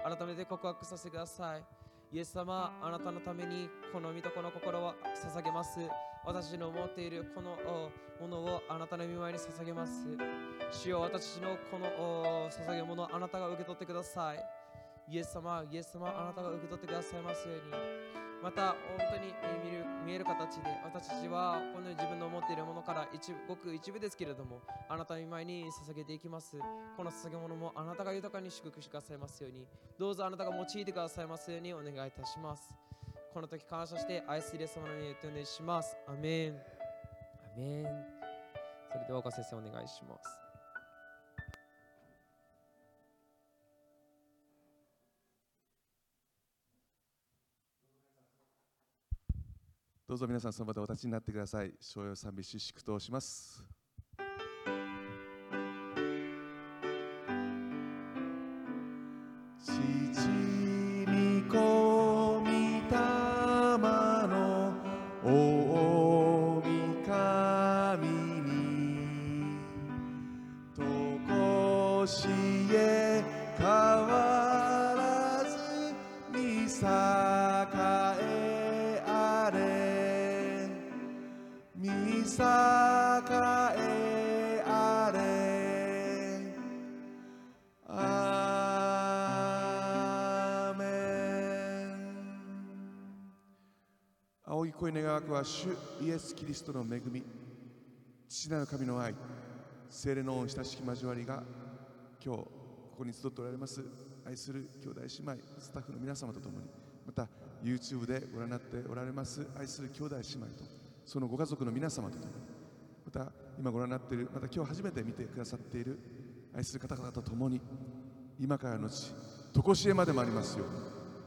改めて告白させてください。イエス様あなたのためにこの身とこの心を捧げます。私の持っているこのおものをあなたの御前に捧げます。主よ私のこのお捧げ物をあなたが受け取ってください。イエス様イエス様あなたが受け取ってくださいますようにまた本当に見る見える形で私たちはこのように自分の持っているものから一部ごく一部ですけれどもあなたの御前に捧げていきます。この捧げ物もあなたが豊かに祝福してくださいますようにどうぞあなたが用いてくださいますようにお願いいたします。この時感謝して愛するイエス様の名によってお願いします。アメン。アメン。それでは岡先生お願いします。どうぞ皆さんその場でお立ちになってください。商用賛美詩祝祷します。父は主イエス・キリストの恵み父なる神の愛聖霊の親しき交わりが今日ここに集っておられます。愛する兄弟姉妹スタッフの皆様と共にまた YouTube でご覧になっておられます。愛する兄弟姉妹とそのご家族の皆様と共にまた今ご覧になっているまた今日初めて見てくださっている愛する方々と共に今からのち常しえまでもありますように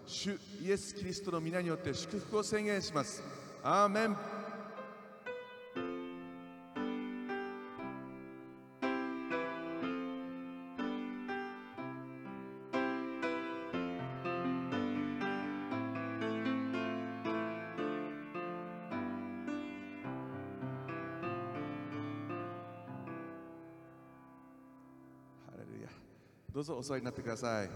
主イエス・キリストの皆によって祝福を宣言します。アーメンどうぞお座りになってください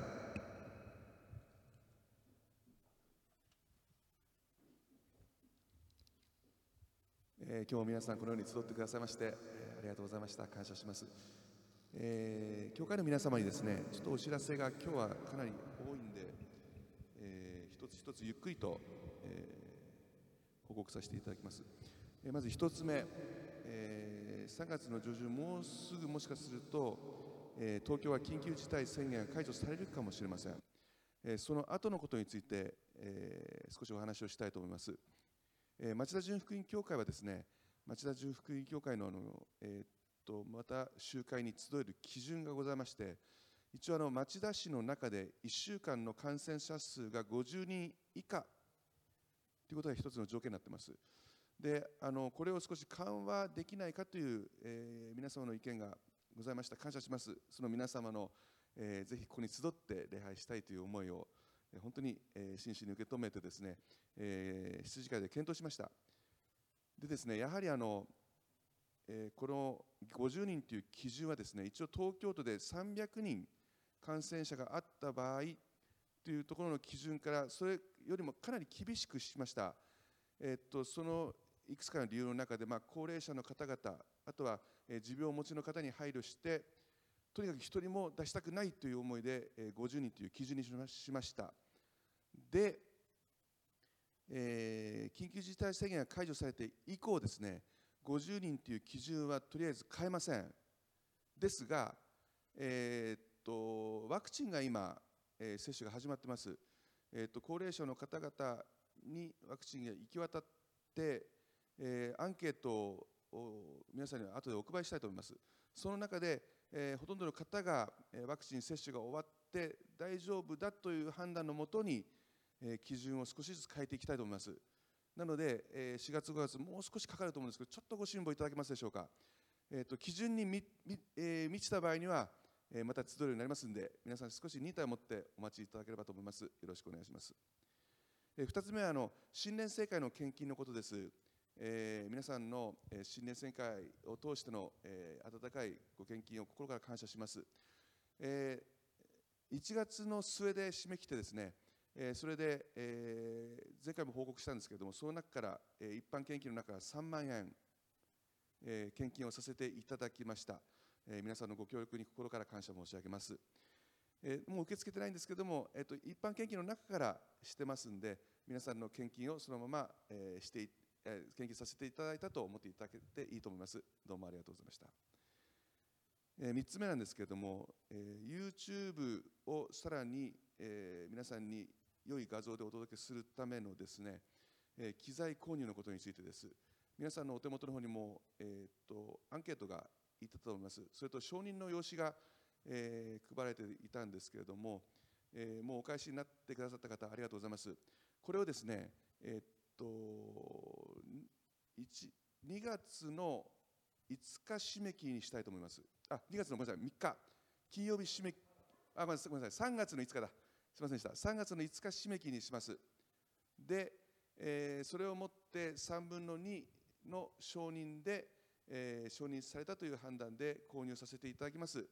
えー今日皆さんこのように集ってくださいまして、ありがとうございました。感謝します、えー教会の皆様にですねちょっとお知らせが今日はかなり多いんで、えー一つ一つゆっくりと、えー報告させていただきます、えまず一つ目、え3月の上旬もうすぐもしかすると、え東京は緊急事態宣言が解除されるかもしれません、えその後のことについて、え少しお話をしたいと思います、え町田純福音教会はですね町田純福音教会のあの、えーっとまた集会に集える基準がございまして一応あの町田市の中で1週間の感染者数が50人以下ということが一つの条件になっています。であのこれを少し緩和できないかという、えー皆様の意見がございました。感謝します。その皆様の、えーぜひここに集って礼拝したいという思いを、え本当に、え真摯に受け止めてですね、えー羊会で検討しました。でですねやはりあの、えーこの50人という基準はですね一応東京都で300人感染者があった場合というところの基準からそれよりもかなり厳しくしました、えーっとそのいくつかの理由の中で、まあ、高齢者の方々あとは、えー持病をお持ちの方に配慮してとにかく一人も出したくないという思いで、えー50人という基準にしました。で、えー緊急事態宣言が解除されて以降ですね50人という基準はとりあえず変えません。ですが、えーっとワクチンが今、えー接種が始まってます、えーっと高齢者の方々にワクチンが行き渡って、えーアンケートを皆さんには後でお配りしたいと思います。その中で、えーほとんどの方が、えーワクチン接種が終わって大丈夫だという判断のもとに、え基準を少しずつ変えていきたいと思います。なので、え4月5月もう少しかかると思うんですけどちょっとご辛抱いただけますでしょうか、えー、と基準にみみえー満ちた場合には、えーまた集えるようになりますので皆さん少し忍耐を持ってお待ちいただければと思います。よろしくお願いします、え2つ目はあの新年盛会の献金のことです。えー皆さんの、えー新年盛会を通しての、えー温かいご献金を心から感謝します、えー1月の末で締め切ってですね、えそれで、え前回も報告したんですけれどもその中から、え一般献金の中から3万円、え献金をさせていただきました、え皆さんのご協力に心から感謝申し上げます、えもう受け付けてないんですけども、えっと一般献金の中からしてますんで皆さんの献金をそのまま、えして、え献金させていただいたと思っていただけていいと思います。どうもありがとうございました、え3つ目なんですけれども、えー YouTube をさらに、え皆さんに良い画像でお届けするためのですね、えー機材購入のことについてです。皆さんのお手元の方にも、えーっとアンケートがいたと思います。それと承認の用紙が、えー配られていたんですけれども、えーもうお返しになってくださった方ありがとうございます。これをですねえーっと2月の5日締め切りにしたいと思います。あ2月のごめんなさい3日。金曜日締めあごめんなさいごめんなさい3月の5日だ。すみませんでした。3月の5日締め切りにします。で、えーそれをもって3分の2の承認で、えー承認されたという判断で購入させていただきます。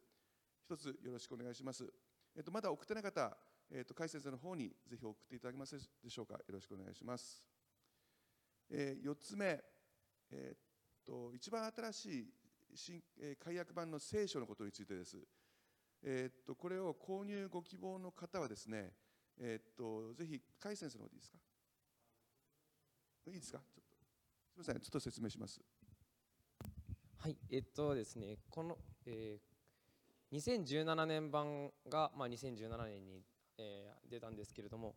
一つよろしくお願いします。えっとまだ送ってない方えっと海先生の方にぜひ送っていただけますでしょうか。よろしくお願いします。え4つ目、えーっと一番新しい新、えー解約版の聖書のことについてです。えーっとこれを購入ご希望の方はですね、えーっとぜひ海先生の方でいいですか？いいですか？ちょっとすみません、ちょっと説明します。はい、えっとですね、この、えー、2017年版が、まあ、2017年に、えー出たんですけれども、ん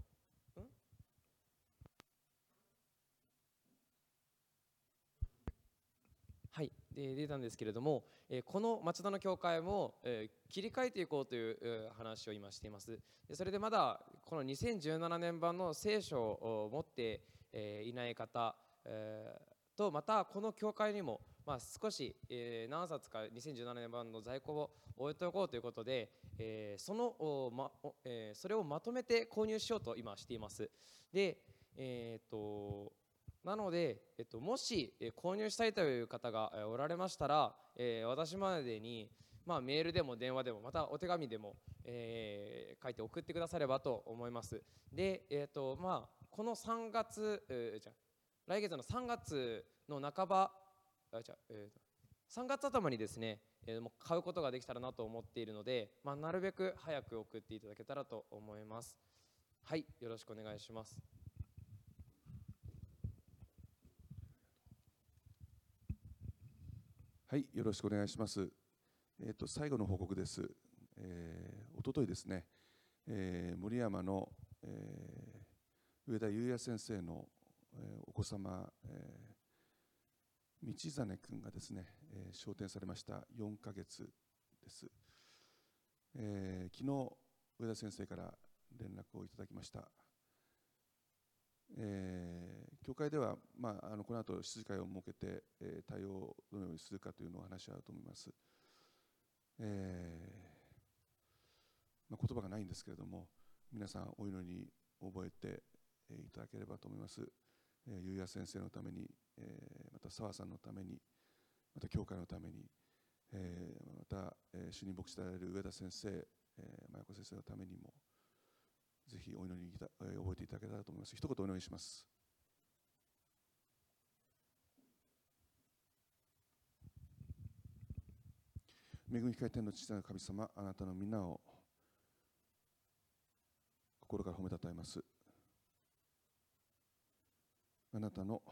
はい、で出たんですけれども、えーこの町田の教会も、えー切り替えていこうという話を今しています。でそれでまだこの2017年版の聖書を持って、えーいない方、えーとまたこの教会にも、まあ、少し、えー何冊か2017年版の在庫を置いておこうということで、えーそのおまおえそれをまとめて購入しようと今しています。で、えー、となので、えっと、もし、え購入したいという方がえおられましたら、え私までに、まあ、メールでも電話でもまたお手紙でも、え書いて送ってくださればと思います。で、えーとまあ、この3月、えじゃ来月の3月の半ばあじゃえー3月頭にですね、えーもう買うことができたらなと思っているので、まあ、なるべく早く送っていただけたらと思います。はい、よろしくお願いします。はい、よろしくお願いします。えっ、と最後の報告です。えー、一昨日ですね、えー森山の、えー上田裕也先生の、えーお子様、えー道真君がですね、えー昇天されました4ヶ月です。えー昨日上田先生から連絡をいただきました。えー教会では、まあ、あのこの後質問会を設けて、えー対応をどのようにするかというのを話し合うと思います。えーまあ、言葉がないんですけれども皆さんお祈りに覚えてえーいただければと思います。えー、ゆうや先生のために、えーまた澤さんのためにまた教会のために、えーまた、えー主任牧師であられる上田先生、えー、真子先生のためにもぜひお祈りにいた、えー覚えていただけたらと思います。一言お願いします。恵み深い天の父なる神様、あなたの皆を心から褒めたたえます。あなたの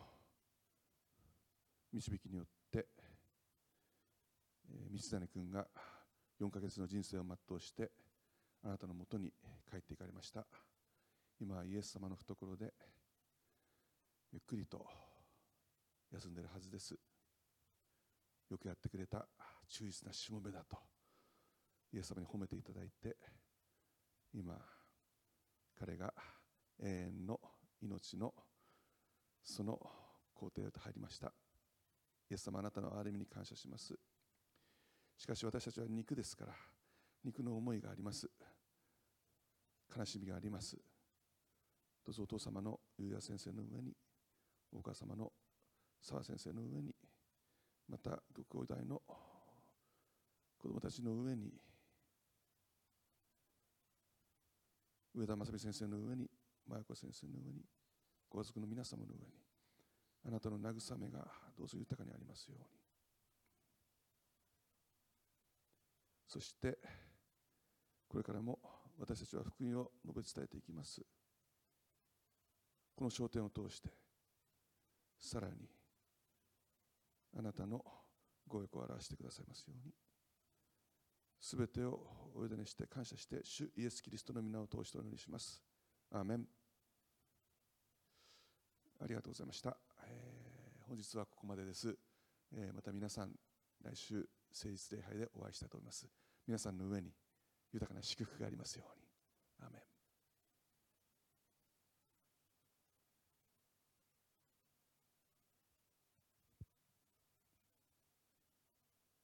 導きによって、道真君が4ヶ月の人生を全うして、あなたのもとに帰っていかれました。今はイエス様の懐で、ゆっくりと休んでいるはずです。よくやってくれた忠実なしもべだとイエス様に褒めていただいて今彼が永遠の命のその皇帝へと入りました。イエス様あなたの憐れみに感謝します。しかし私たちは肉ですから肉の思いがあります。悲しみがあります。どうぞお父様のゆうや先生の上にお母様の澤先生の上にまたご兄弟の子供たちの上に上田正美先生の上に真由子先生の上にご家族の皆様の上にあなたの慰めがどうぞ豊かにありますように。そしてこれからも私たちは福音を述べ伝えていきます。この焦点を通してさらにあなたのご益を表してくださいますように。すべてをお委ねして感謝して主イエス・キリストの皆を通してお祈りします。アーメン。ありがとうございました、えー本日はここまでです、えーまた皆さん来週誠実礼拝でお会いしたいと思います。皆さんの上に豊かな祝福がありますように。アーメン。